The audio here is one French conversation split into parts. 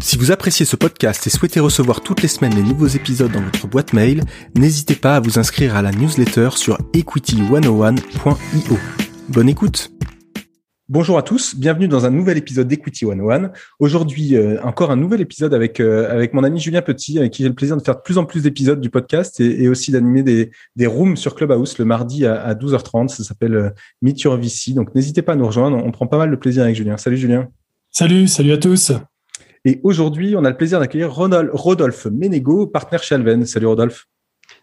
Si vous appréciez ce podcast et souhaitez recevoir toutes les semaines les nouveaux épisodes dans votre boîte mail, n'hésitez pas à vous inscrire à la newsletter sur equity101.io. Bonne écoute Bonjour à tous, bienvenue dans un nouvel épisode d'Equity 101. Aujourd'hui, euh, encore un nouvel épisode avec euh, avec mon ami Julien Petit, avec qui j'ai le plaisir de faire de plus en plus d'épisodes du podcast et, aussi d'animer des, des rooms sur Clubhouse le mardi à, 12h30. Ça s'appelle euh, Meet Your VC. Donc n'hésitez pas à nous rejoindre, on prend pas mal de plaisir avec Julien. Salut Julien. Salut, salut à tous. Et aujourd'hui, on a le plaisir d'accueillir Rodolphe Ménégo, partenaire chez Alven. Salut Rodolphe.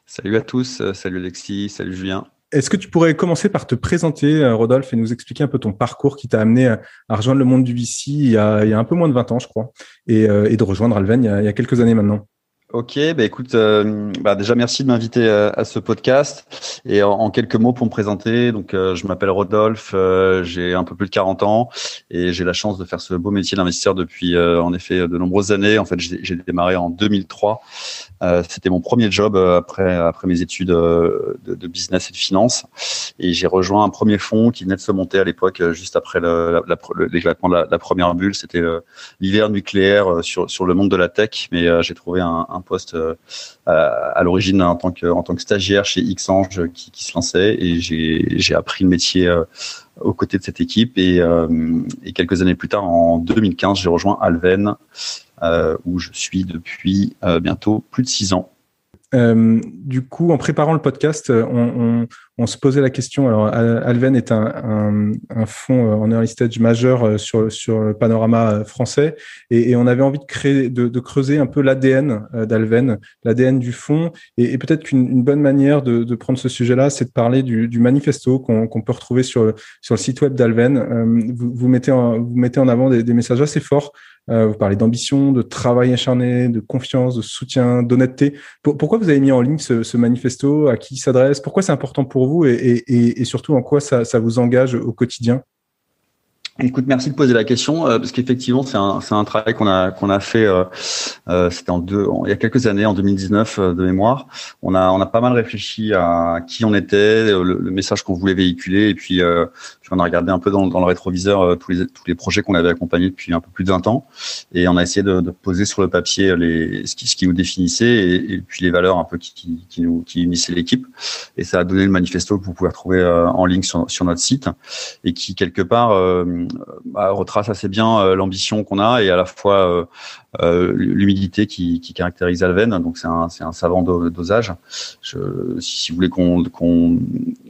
Salut à tous, salut Alexis, salut Julien. Est-ce que tu pourrais commencer par te présenter, euh, Rodolphe, et nous expliquer un peu ton parcours qui t'a amené à rejoindre le monde du VC il y a, un peu moins de 20 ans, je crois, et, euh, de rejoindre Alven il y a quelques années maintenant? Ok, bah écoute, euh, bah déjà merci de m'inviter euh, à, ce podcast et en, quelques mots pour me présenter. Donc, euh, je m'appelle Rodolphe, j'ai un peu plus de 40 ans et j'ai la chance de faire ce beau métier d'investisseur depuis en effet de nombreuses années. En fait, j'ai démarré en 2003. C'était mon premier job après après mes études de, business et de finance et j'ai rejoint un premier fonds qui venait de se monter à l'époque juste après l'éclatement de la, première bulle. C'était l'hiver nucléaire sur sur le monde de la tech, mais j'ai trouvé un poste euh, à l'origine en tant que en tant que stagiaire chez Xange qui, qui se lançait et j'ai appris le métier euh, aux côtés de cette équipe et, euh, et quelques années plus tard en 2015 j'ai rejoint Alven où je suis depuis bientôt plus de six ans. Euh, du coup, en préparant le podcast, on, on, on, se posait la question. Alors, Alven est un, un, un fonds en early stage majeur sur, sur le panorama français, et, et on avait envie de créer, de, de creuser un peu l'ADN d'Alven, l'ADN du fonds, et, peut-être qu'une bonne manière de, de, prendre ce sujet-là, c'est de parler du, du manifesto qu'on peut retrouver sur, sur le site web d'Alven. Euh, vous, vous, mettez en, vous mettez en avant des, des messages assez forts euh, vous parlez d'ambition, de travail acharné, de confiance, de soutien, d'honnêteté. pourquoi vous avez mis en ligne ce, manifesto? À qui il s'adresse? Pourquoi c'est important pour vous? Et, surtout en quoi ça vous engage au quotidien? Écoute, merci de poser la question euh, parce qu'effectivement c'est un c'est un travail qu'on a qu'on a fait euh, euh c'était en deux il y a quelques années en 2019 euh, de mémoire. On a on a pas mal réfléchi à qui on était, le, message qu'on voulait véhiculer et puis, euh, puis on a regardé un peu dans, dans le rétroviseur tous les tous les projets qu'on avait accompagnés depuis un peu plus de 20 ans et on a essayé de, de poser sur le papier les ce qui ce qui nous définissait et, et puis les valeurs un peu qui qui, qui nous qui unissaient l'équipe et ça a donné le manifesto que vous pouvez retrouver en ligne sur sur notre site et qui quelque part bah, retrace assez bien euh, l'ambition qu'on a et à la fois euh, euh, l'humidité qui, qui, caractérise Alven. Donc c'est un, un savant dosage. Je, si, vous voulez qu'on qu'on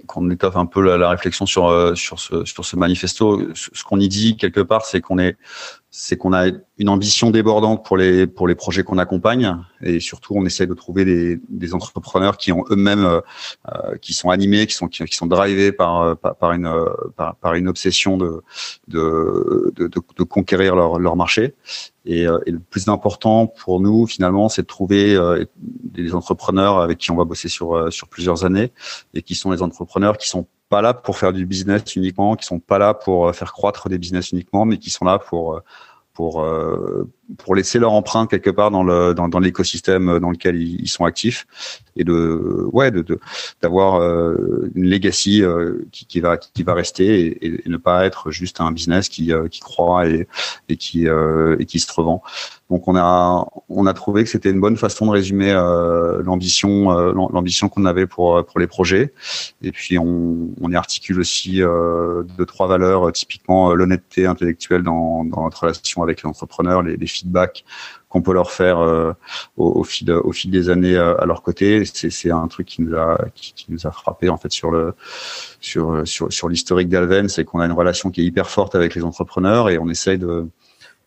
qu'on étoffe un peu la, la, réflexion sur sur ce sur ce manifesto, ce qu'on y dit quelque part, c'est qu'on est c'est qu'on a une ambition débordante pour les pour les projets qu'on accompagne. Et surtout on essaie de trouver des, des entrepreneurs qui ont eux-mêmes euh, qui sont animés, qui sont qui, sont drivés par par, une par, par, une obsession de de, de, de conquérir leur leur marché. Et, euh, et le plus important pour nous finalement c'est de trouver euh, des entrepreneurs avec qui on va bosser sur euh, sur plusieurs années et qui sont les entrepreneurs qui sont pas là pour faire du business uniquement, qui sont pas là pour euh, faire croître des business uniquement, mais qui sont là pour euh, pour euh, pour laisser leur empreinte quelque part dans le dans, dans l'écosystème dans lequel ils, sont actifs et de ouais de d'avoir une legacy qui, qui va qui va rester et, et, ne pas être juste un business qui qui croît et et qui et qui se revend donc on a on a trouvé que c'était une bonne façon de résumer euh, l'ambition euh, l'ambition qu'on avait pour pour les projets. Et puis on, on y articule aussi euh, deux trois valeurs, typiquement l'honnêteté intellectuelle dans, dans notre relation avec l'entrepreneur, les, les qu'on peut leur faire au, au, fil au fil des années à leur côté. C'est un truc qui nous a qui, qui, nous a frappé en fait sur le sur sur sur l'historique d'Alven, c'est qu'on a une relation qui est hyper forte avec les entrepreneurs et on essaye de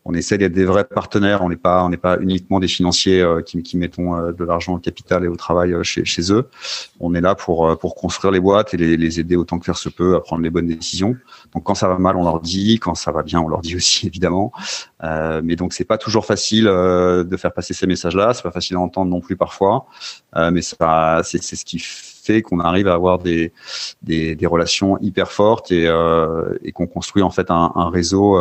on essaie d'être des vrais partenaires. On n'est pas, on n'est pas uniquement des financiers euh, qui, qui mettons euh, de l'argent au capital et au travail euh, chez, chez eux. On est là pour pour construire les boîtes et les, les, aider autant que faire se peut à prendre les bonnes décisions. Donc quand ça va mal, on leur dit. Quand ça va bien, on leur dit aussi évidemment. Euh, mais donc c'est pas toujours facile de faire passer ces messages-là. C'est pas facile à entendre non plus parfois. Euh, mais ça, c'est, ce qui qu'on arrive à avoir des, des, relations hyper fortes et, et qu'on construit en fait un, réseau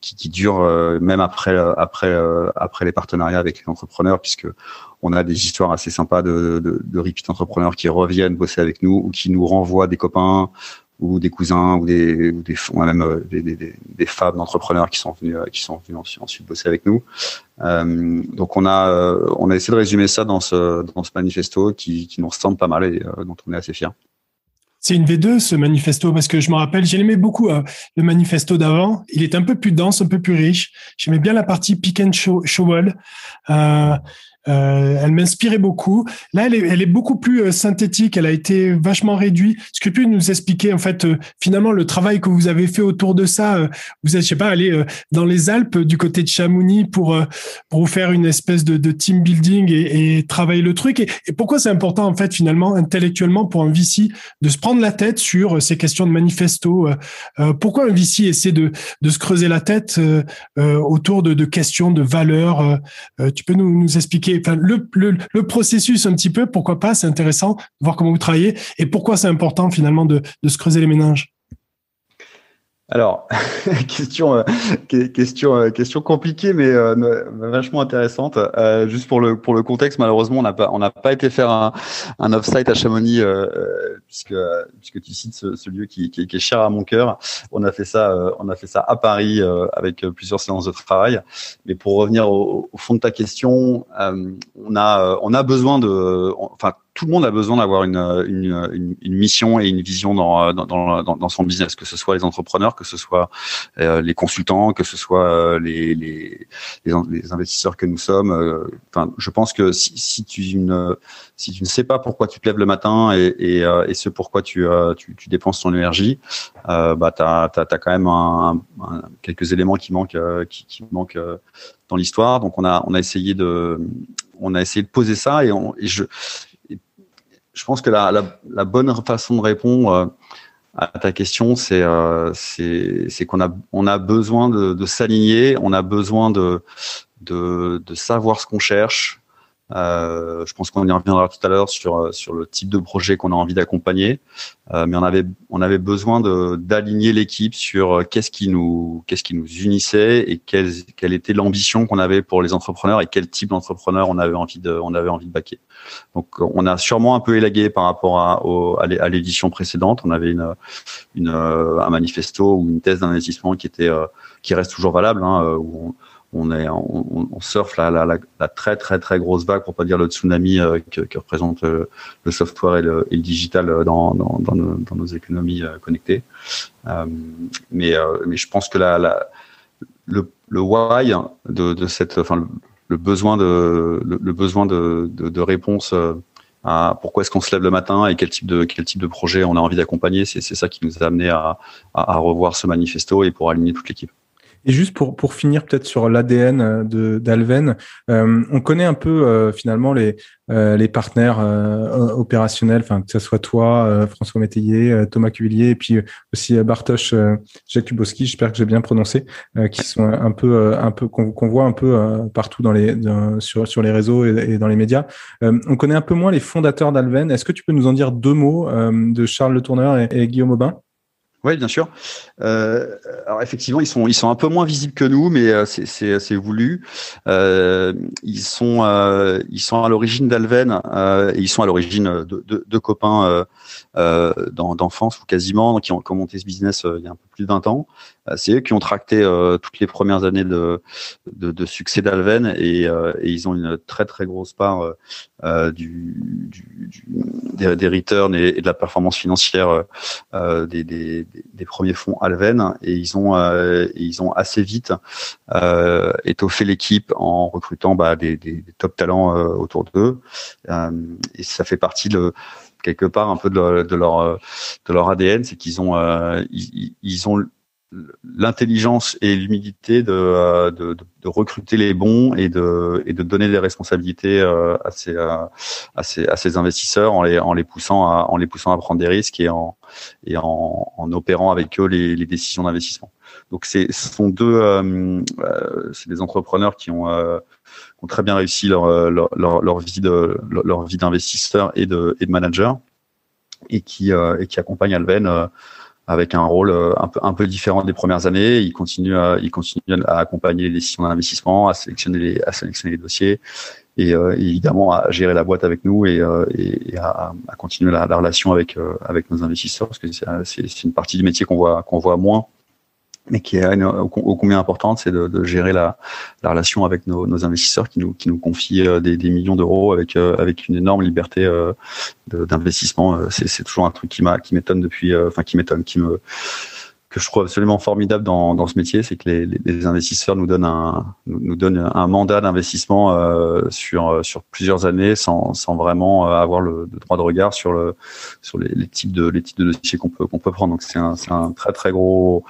qui, qui, dure même après après après les partenariats avec les entrepreneurs puisque on a des histoires assez sympas de, de, de repeat entrepreneurs qui reviennent bosser avec nous ou qui nous renvoient des copains ou des cousins ou des, ou même euh, des, femmes d'entrepreneurs qui sont venus euh, qui sont venus ensuite, bosser avec nous. Euh, donc on a on a essayé de résumer ça dans ce dans ce manifesto qui, qui nous ressemble pas mal et dont on est assez fier. C'est une V2 ce manifesto parce que je me rappelle, j'aimais beaucoup le manifesto d'avant. Il est un peu plus dense, un peu plus riche. J'aimais bien la partie pick and shovel. Euh, elle m'inspirait beaucoup. Là, elle est, beaucoup plus euh, synthétique. Elle a été vachement réduite. Est-ce que tu peux nous expliquer en fait euh, finalement le travail que vous avez fait autour de ça Vous êtes, je sais pas, allé dans les Alpes du côté de Chamonix pour pour vous faire une espèce de, team building et, travailler le truc. Et, pourquoi c'est important en fait finalement intellectuellement pour un VC de se prendre la tête sur ces questions de manifesto Pourquoi un VC essaie de de se creuser la tête autour de, questions de valeurs Tu peux nous expliquer le, processus un petit peu, pourquoi pas, c'est intéressant de voir comment vous travaillez et pourquoi c'est important finalement de se creuser les méninges. Alors, question, euh, question, euh, question compliquée, mais euh, vachement intéressante. juste pour le pour le contexte, malheureusement, on n'a pas on n'a pas été faire un, un off-site à Chamonix, puisque puisque tu cites ce, lieu qui, qui, est cher à mon cœur. On a fait ça on a fait ça à Paris avec plusieurs séances de travail. Mais pour revenir au, au fond de ta question, on a on a besoin de, enfin tout le monde a besoin d'avoir une, une, une, mission et une vision dans, dans, dans, dans, son business, que ce soit les entrepreneurs, que ce soit euh, les consultants, que ce soit euh, les, les, les, investisseurs que nous sommes. Euh, enfin, je pense que si, si, tu, une, si tu ne sais pas pourquoi tu te lèves le matin et, et, et ce pourquoi tu, tu, tu, dépenses ton énergie, bah, tu as, quand même un, quelques éléments qui manquent, qui, qui manquent dans l'histoire. Donc on a, on a essayé de on a essayé de poser ça et, on, et je je pense que la, la, la, bonne façon de répondre euh, à ta question, c'est euh, c'est qu'on a on a besoin de, s'aligner, on a besoin de savoir ce qu'on cherche, euh, je pense qu'on y reviendra tout à l'heure sur sur le type de projet qu'on a envie d'accompagner, euh, mais on avait on avait besoin d'aligner l'équipe sur euh, qu'est-ce qui nous qu'est-ce qui nous unissait et quelle quelle était l'ambition qu'on avait pour les entrepreneurs et quel type d'entrepreneur on avait envie de on avait envie de baquer. Donc on a sûrement un peu élagué par rapport à à l'édition précédente. On avait une une un manifesto ou une thèse d'investissement qui était qui reste toujours valable hein, où on, on est on, surfe la, la, très très très grosse vague pour pas dire le tsunami euh, que, représente euh, le software et le, digital euh, dans, dans, nos, économies connectées. Mais mais je pense que la, le, why de, cette enfin le, besoin de le, besoin de, de, réponse à pourquoi est-ce qu'on se lève le matin et quel type de quel type de projet on a envie d'accompagner c'est ça qui nous a amené à, à revoir ce manifesto et pour aligner toute l'équipe et juste pour, pour finir peut-être sur l'ADN euh, d'Alven, euh, on connaît un peu euh, finalement les, euh, les partenaires opérationnels, enfin que ce soit toi, François Métayer, Thomas Cuvillier, et puis aussi Bartosz Jakubowski, j'espère que j'ai bien prononcé, qui sont un peu un peu qu'on voit un peu partout dans les sur sur les réseaux et, dans les médias. on connaît un peu moins les fondateurs d'Alven. Est-ce que tu peux nous en dire deux mots de Charles Le Tourneur et Guillaume Aubin? Oui, bien sûr. Euh, alors effectivement, ils sont ils sont un peu moins visibles que nous, mais euh, c'est voulu. Euh, ils sont euh, ils sont à l'origine d'Alven euh, et ils sont à l'origine de, de, de copains euh, d'enfance ou quasiment qui ont, qui ont monté ce business il y a un peu plus de 20 ans. C'est eux qui ont tracté toutes les premières années de, de, de succès d'Alven et, et, ils ont une très très grosse part du, du, des, des, returns et, de la performance financière des, des, des, premiers fonds Alven et ils ont ils ont assez vite étoffé l'équipe en recrutant bah, des, des, top talents autour d'eux. Et ça fait partie de quelque part un peu de leur de leur, ADN, c'est qu'ils ont ils, ils, ont l'intelligence et l'humilité euh, de, de, de, recruter les bons et de, et de donner des responsabilités euh, à ces, euh, à ces, à ces investisseurs en les, en les poussant à, en les poussant à prendre des risques et en, et en, en opérant avec eux les, les décisions d'investissement. Donc ce sont deux, euh, c'est des entrepreneurs qui ont ont très bien réussi leur, leur, leur, vie de leur, vie d'investisseur et de, et de manager et qui, et qui accompagnent Alven avec un rôle un peu, un peu différent des premières années. Ils continuent à, ils continuent à accompagner les décisions d'investissement, à sélectionner les, à sélectionner les dossiers et, euh, évidemment à gérer la boîte avec nous et, euh, et à, à, continuer la, la relation avec euh, avec nos investisseurs parce que c'est une partie du métier qu'on voit qu'on voit moins mais qui est au, combien importante, c'est de, de, gérer la, la, relation avec nos, nos, investisseurs qui nous, qui nous confient des, des millions d'euros avec, avec une énorme liberté d'investissement. C'est toujours un truc qui m'étonne depuis, enfin qui m'étonne, qui me que je trouve absolument formidable dans, dans ce métier, c'est que les, les, investisseurs nous donnent un, nous, donnent un mandat d'investissement euh, sur, sur plusieurs années sans, sans vraiment euh, avoir le, droit de regard sur, le, sur les, les types de, les types de dossiers qu'on peut, qu'on peut prendre. Donc c'est un, un très très gros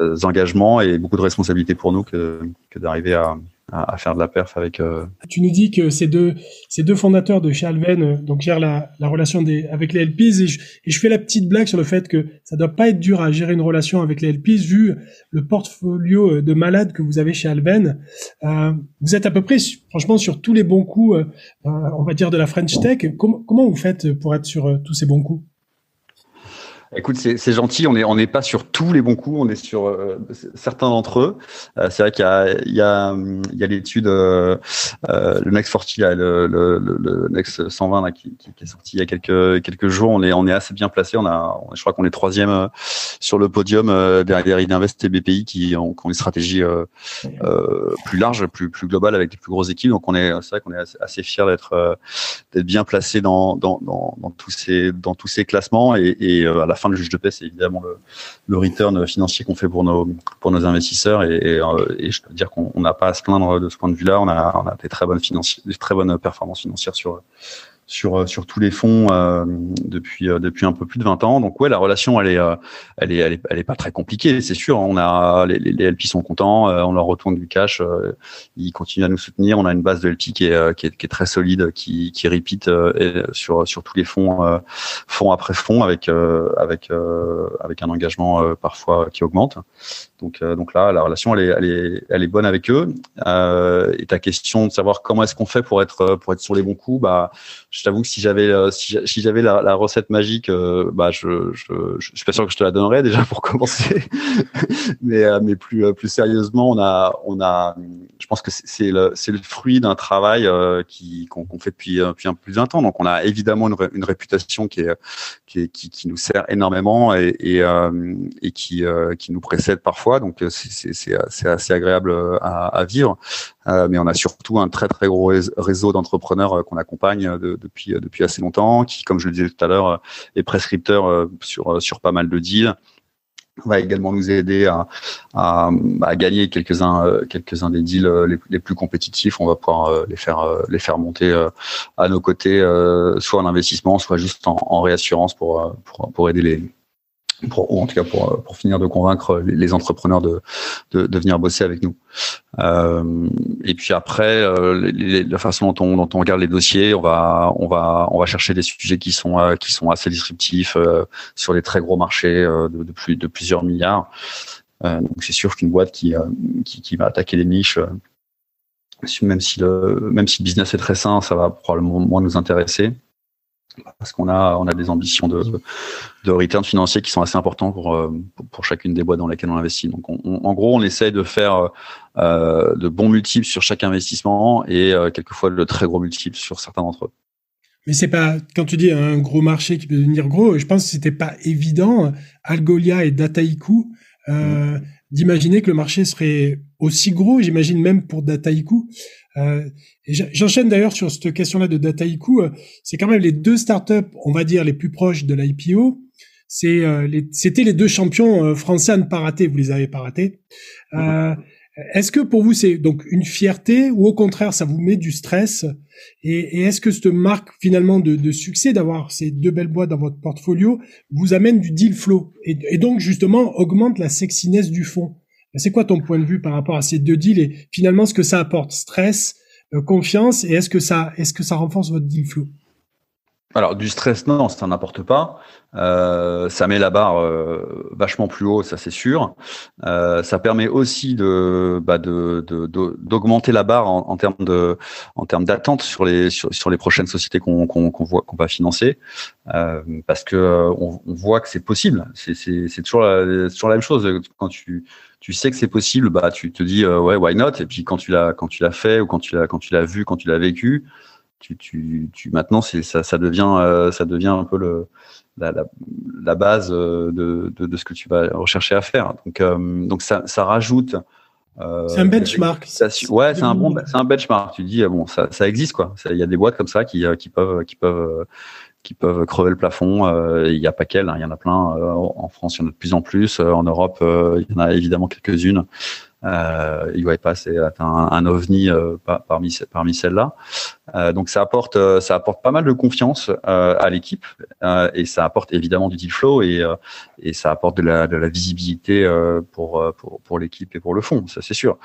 euh, engagement et beaucoup de responsabilités pour nous que, que d'arriver à, à, faire de la perf avec. Euh... Tu nous dis que ces deux, ces deux fondateurs de chez Alven euh, donc gèrent la, la relation des, avec les LPs et je, et je, fais la petite blague sur le fait que ça doit pas être dur à gérer une relation avec les LPs vu le portfolio euh, de malades que vous avez chez Alven. Euh, vous êtes à peu près, franchement, sur tous les bons coups, euh, on va dire de la French Tech. comment comment vous faites pour être sur tous ces bons coups? Écoute, c'est gentil. On n'est on n'est pas sur tous les bons coups. On est sur euh, certains d'entre eux. Euh, c'est vrai qu'il y a l'étude euh, euh le Next 40 là, le, le, le, Next 120 là, qui, qui, est sorti il y a quelques quelques jours. On est on est assez bien placé. On a je crois qu'on est troisième sur le podium derrière Idinvest et BPI qui ont, qui ont une stratégie plus large, plus plus globale avec les plus grosses équipes. Donc on est c'est vrai qu'on est assez, assez fier d'être d'être bien placé dans, dans dans dans tous ces dans tous ces classements et, et à la fin le juge de paix, c'est évidemment le, le, return financier qu'on fait pour nos pour nos investisseurs et, euh, je peux dire qu'on n'a pas à se plaindre de ce point de vue-là. On a on a des très bonnes des très bonnes performances financières sur sur euh, sur tous les fonds euh, depuis euh, depuis un peu plus de 20 ans. Donc ouais, la relation elle est elle est elle est, elle est pas très compliquée, c'est sûr. On a les, les, LP sont contents, on leur retourne du cash, ils continuent à nous soutenir. On a une base de LP qui est qui est, qui est très solide, qui qui repeat sur sur tous les fonds fonds après fonds avec avec avec un engagement parfois qui augmente. Donc, euh, donc là, la relation, elle est, elle est, elle est bonne avec eux. Euh, et ta question de savoir comment est-ce qu'on fait pour être, pour être sur les bons coups, bah, t'avoue que si j'avais, euh, si, j'avais la, recette magique, euh, bah, je, je, je, suis pas sûr que je te la donnerais déjà pour commencer. mais, mais plus, plus sérieusement, on a, on a, je pense que c'est le, c'est le fruit d'un travail qui qu'on fait depuis, depuis un plus d'un temps. Donc, on a évidemment une, une réputation qui est, qui, qui, qui nous sert énormément et, et, et qui, qui nous précède parfois donc euh, c'est assez agréable euh, à, vivre. Euh, mais on a surtout un très très gros réseau d'entrepreneurs qu'on accompagne depuis depuis assez longtemps, qui, comme je le disais tout à l'heure, est prescripteur sur sur pas mal de deals va également nous aider à, à, à gagner quelques-uns quelques-uns des deals les, plus compétitifs. On va pouvoir les faire les faire monter à nos côtés, soit en investissement, soit juste en, en réassurance pour, pour, pour aider les pour, ou en tout cas pour, pour finir de convaincre les, entrepreneurs de, de, de, venir bosser avec nous. Euh, et puis après, euh, la façon dont on, dont on regarde les dossiers, on va, on va, on va chercher des sujets qui sont, euh, qui sont assez disruptifs euh, sur les très gros marchés de, de, plus, de plusieurs milliards. donc c'est sûr qu'une boîte qui, qui, qui, va attaquer les niches, même si le, même si le business est très sain, ça va probablement moins nous intéresser parce qu'on a on a des ambitions de de return financier qui sont assez importants pour euh, pour chacune des boîtes dans lesquelles on investit. Donc en gros, on essaye de faire euh, de bons multiples sur chaque investissement et euh, quelquefois de très gros multiples sur certains d'entre eux. Mais c'est pas quand tu dis un gros marché qui peut devenir gros, je pense que c'était pas évident Algolia et Dataiku euh, mm. d'imaginer que le marché serait aussi gros. J'imagine même pour Dataiku. Euh, J'enchaîne d'ailleurs sur cette question-là de Dataiku. Euh, c'est quand même les deux startups, on va dire, les plus proches de l'IPO. C'est, euh, c'était les deux champions euh, français à ne pas rater. Vous les avez pas ratés. Euh, est-ce que pour vous c'est donc une fierté ou au contraire ça vous met du stress? Et, est-ce que cette marque finalement de, de succès d'avoir ces deux belles boîtes dans votre portfolio vous amène du deal flow? Et, et donc justement augmente la sexiness du fond? C'est quoi ton point de vue par rapport à ces deux deals et finalement ce que ça apporte? Stress euh, confiance et est-ce que ça est-ce que ça renforce votre deal flow? Alors du stress, non, ça n'importe pas. Euh, ça met la barre euh, vachement plus haut, ça c'est sûr. Euh, ça permet aussi de bah, d'augmenter la barre en, termes de en termes d'attente sur les sur, les prochaines sociétés qu'on qu'on voit qu'on va financer, parce que on, voit que c'est possible. C'est c'est toujours la, toujours la même chose quand tu tu sais que c'est possible, bah tu te dis ouais why not? Et puis quand tu l'as quand tu l'as fait ou quand tu l'as quand tu l'as vu quand tu l'as vécu tu, tu, tu maintenant c'est ça, ça devient euh, ça devient un peu le la, la, la base euh, de, de, de, ce que tu vas rechercher à faire. Donc euh, donc ça, ça rajoute. c'est un benchmark. Ça, ouais, c'est un bon, c'est un benchmark. Tu dis bon, ça, ça existe quoi. Il y a des boîtes comme ça qui, qui peuvent qui peuvent qui peuvent crever le plafond. Il n'y a pas qu'elles, hein, il y en a plein. en France, il y en a de plus en plus. en Europe, il y en a évidemment quelques-unes. Euh, UiPath est un, un ovni euh, parmi parmi celles-là. Euh, donc ça apporte euh, ça apporte pas mal de confiance euh, à l'équipe et ça apporte évidemment du deal flow et et ça apporte de la de la visibilité pour pour pour l'équipe et pour le fond, ça c'est sûr.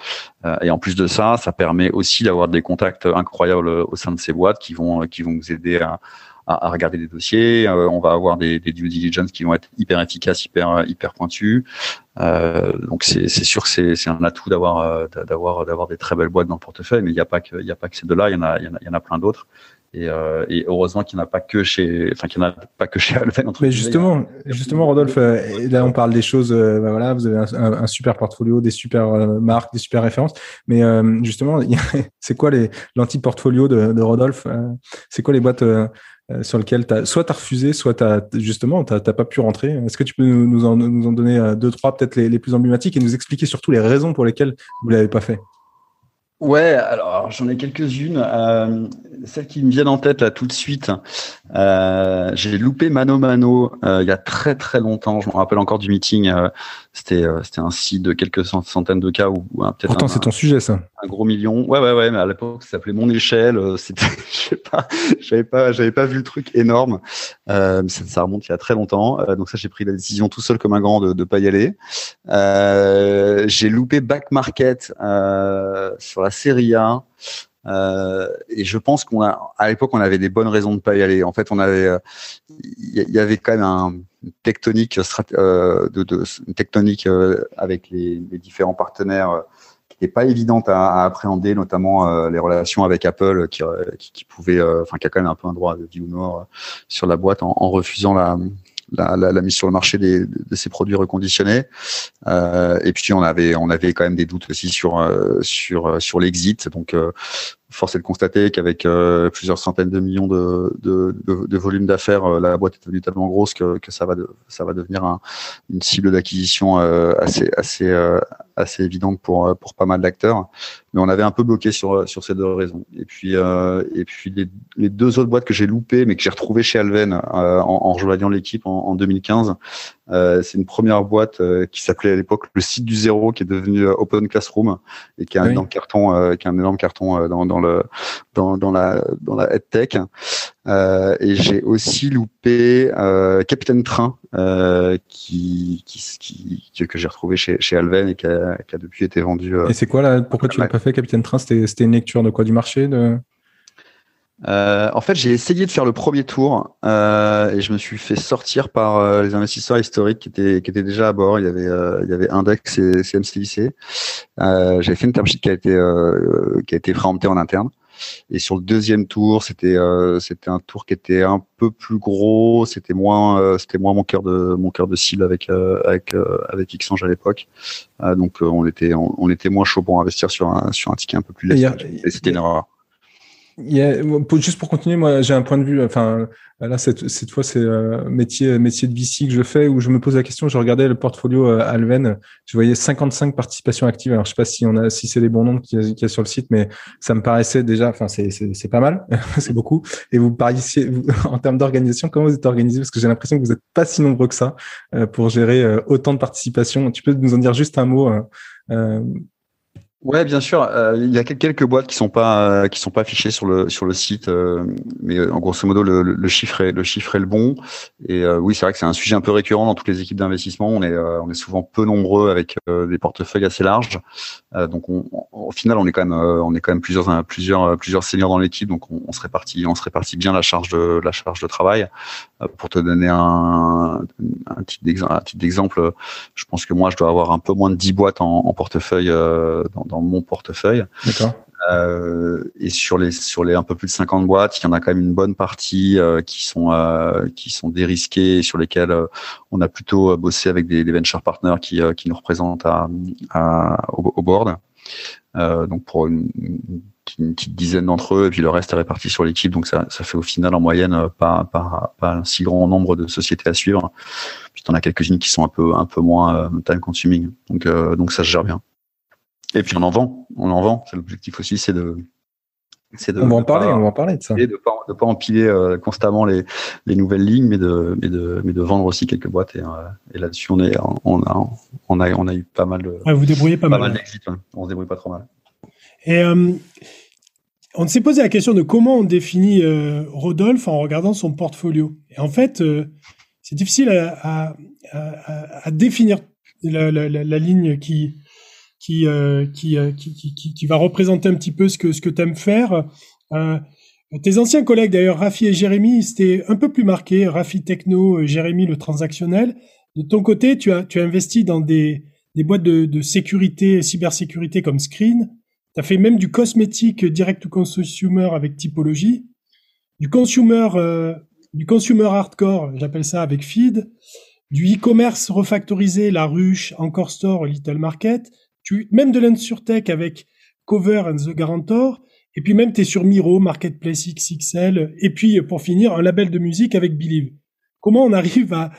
et en plus de ça, ça permet aussi d'avoir des contacts incroyables au sein de ces boîtes qui vont qui vont vous aider à à, regarder des dossiers. Euh, on va avoir des, des, due diligence qui vont être hyper efficaces, hyper hyper pointus. Euh, donc c'est sûr que c'est un atout d'avoir euh, d'avoir d'avoir des très belles boîtes dans le portefeuille, mais il n'y a pas que il y a pas que ces deux-là, il y en a il y en a, y en a plein d'autres. Et, euh, et, heureusement qu'il n'y en a pas que chez, enfin qu'il n'y en a pas que chez Alven. Mais justement, justement, Rodolphe, là on parle des choses. bah voilà, vous avez un, un, super portfolio, des super marques, des super références. Mais justement, c'est quoi les l'anti-portfolio de, de Rodolphe C'est quoi les boîtes euh, sur lequel as, soit tu refusé, soit as, justement tu n'as pas pu rentrer. Est-ce que tu peux nous en, nous en donner euh, deux, trois, peut-être les, les, plus emblématiques et nous expliquer surtout les raisons pour lesquelles vous ne l'avez pas fait? Ouais, alors j'en ai quelques-unes. Euh, celles qui me viennent en tête là tout de suite, euh, j'ai loupé Mano Mano euh, il y a très très longtemps. Je me rappelle encore du meeting. Euh, c'était euh, c'était un site de quelques centaines de cas ou peut-être. Pourtant c'est ton sujet ça. Un gros million. Ouais ouais ouais. Mais à l'époque ça s'appelait Mon échelle. C'était je sais pas. J'avais pas j'avais pas vu le truc énorme. Ça, ça, remonte il y a très longtemps. donc ça j'ai pris la décision tout seul comme un grand de de pas y aller. j'ai loupé Back Market sur la série A. Euh, et je pense qu'on a, à l'époque, on avait des bonnes raisons de pas y aller. En fait, on avait, il y, avait quand même un tectonique, euh, euh, avec les, différents partenaires euh, qui n'était pas évidente à, appréhender, notamment euh, les relations avec Apple, qui, pouvait, enfin, qui a quand même un peu un droit de vie ou nord sur la boîte en refusant la, la, la, la, mise sur le marché des, de ces produits reconditionnés. Euh, et puis on avait on avait quand même des doutes aussi sur sur sur l'exit. Donc force est de constater qu'avec euh, plusieurs centaines de millions de, de, de, de volume d'affaires, euh, la boîte est devenue tellement grosse que, que ça va de, ça va devenir un, une cible d'acquisition euh, assez assez assez évidente pour pour pas mal d'acteurs. Mais on avait un peu bloqué sur sur ces deux raisons. Et puis et puis les, les, deux autres boîtes que j'ai loupées, mais que j'ai retrouvées chez Alven en, en rejoignant l'équipe en, en, 2015. c'est une première boîte qui s'appelait à l'époque le site du zéro, qui est devenu Open Classroom et qui a un énorme carton, qui a un énorme carton dans, dans dans le dans, dans la dans la tech. Euh, et j'ai aussi loupé euh, Capitaine Train euh, qui, qui, qui, que j'ai retrouvé chez, chez Alven et qui a, qui a depuis été vendu. et c'est quoi là Pourquoi tu l'as pas fait Capitaine Train? C'était une lecture de quoi? Du marché de euh, en fait, j'ai essayé de faire le premier tour euh, et je me suis fait sortir par euh, les investisseurs historiques qui étaient qui étaient déjà à bord. Il y avait il y avait Index et CMCIC. J'avais fait une term sheet qui a été qui a été préemptée en interne. Et sur le deuxième tour, c'était c'était un tour qui était un peu plus gros. C'était moins c'était moins mon cœur de mon cœur de cible avec avec avec Xange à l'époque. donc on était on, était moins chaud pour investir sur un sur un ticket un peu plus léger. Et c'était une erreur juste pour continuer, moi, j'ai un point de vue. Enfin, là, cette, cette fois, c'est euh, métier métier de VC que je fais où je me pose la question. Je regardais le portfolio euh, Alven, je voyais 55 participations actives. Alors, je sais pas si on a, si c'est les bons nombres qu'il y, a sur le site, mais ça me paraissait déjà. Enfin, c'est c'est pas mal, c'est beaucoup. Et vous parliez en termes d'organisation, comment vous êtes organisé? Parce que j'ai l'impression que vous n'êtes pas si nombreux que ça euh, pour gérer autant de participations. Tu peux nous en dire juste un mot Ouais, bien sûr. Euh, il y a quelques boîtes qui sont pas euh, qui sont pas affichées sur le sur le site, euh, mais en grosso modo le, le, chiffre est le chiffre est le bon. Et oui, c'est vrai que c'est un sujet un peu récurrent dans toutes les équipes d'investissement. On est on est souvent peu nombreux avec des portefeuilles assez larges. donc on, au final, on est quand même on est quand même plusieurs plusieurs plusieurs seniors dans l'équipe. Donc on, on se répartit on se répartit bien la charge de la charge de travail. Pour te donner un un type d'exemple, je pense que moi je dois avoir un peu moins de 10 boîtes en, en portefeuille dans dans mon portefeuille. D'accord. Euh, et sur les sur les un peu plus de 50 boîtes, il y en a quand même une bonne partie euh, qui sont euh, qui sont dérisquées, sur lesquelles euh, on a plutôt bossé avec des, des venture partners qui qui nous représentent à, à au, board. donc pour une, une, petite dizaine d'entre eux, et puis le reste est réparti sur l'équipe. Donc ça, ça fait au final en moyenne pas, pas, pas un si grand nombre de sociétés à suivre. Puis en a quelques-unes qui sont un peu un peu moins time consuming. Donc donc ça se gère bien. Et puis on en vend, on en vend. C'est l'objectif aussi, c'est de, c'est de. On va en parler, on va en parler de ça. Et de pas, de pas empiler euh, constamment les, les nouvelles lignes, mais de, mais de, mais de vendre aussi quelques boîtes. Et, euh, et là-dessus, on est, on a, on a, on a eu pas mal de. Ouais, vous débrouillez pas, pas mal. mal On se débrouille pas trop mal. Et euh, on s'est posé la question de comment on définit Rodolphe en regardant son portfolio. Et en fait, c'est difficile à, à, à, définir la, la, la ligne qui euh, euh, qui, qui, qui, qui, va représenter un petit peu ce que, ce que tu aimes faire. Euh, tes anciens collègues, d'ailleurs, Rafi et Jérémy, c'était un peu plus marqué. Rafi Techno, Jérémy le transactionnel. De ton côté, tu as, tu as investi dans des, des boîtes de, de sécurité, cybersécurité comme Screen. Tu fait même du cosmétique direct to consumer avec typologie. Du consumer, du consumer hardcore, j'appelle ça avec Feed. Du e-commerce refactorisé, La Ruche, Encore Store, Little Market même de l'insurtech avec Cover and The Guarantor, et puis même tu es sur Miro, Marketplace XXL, et puis pour finir, un label de musique avec Believe. Comment on arrive à,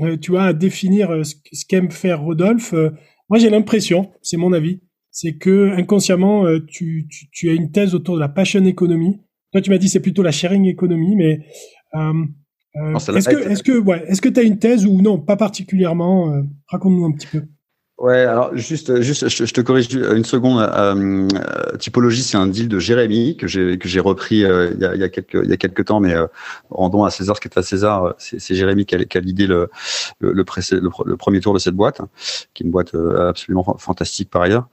euh, tu vois, à définir euh, ce, qu'aime faire Rodolphe? Euh, Moi, j'ai l'impression, c'est mon avis, c'est que inconsciemment, tu, tu, as une thèse autour de la passion economy. Toi, tu m'as dit c'est plutôt la sharing economy, mais est-ce que, est-ce que, ouais, est-ce que tu as une thèse ou non, pas particulièrement Raconte-nous un petit peu. Ouais, alors juste, juste, je, te corrige une seconde. Euh, euh, typologie, c'est un deal de Jérémy que j'ai que j'ai repris euh, il, y a, il y a quelques il y a quelques temps, mais rendons à César ce qui est à César. C'est Jérémy qui a, qui a l'idée le le, le, premier tour de cette boîte, qui est une boîte absolument fantastique par ailleurs.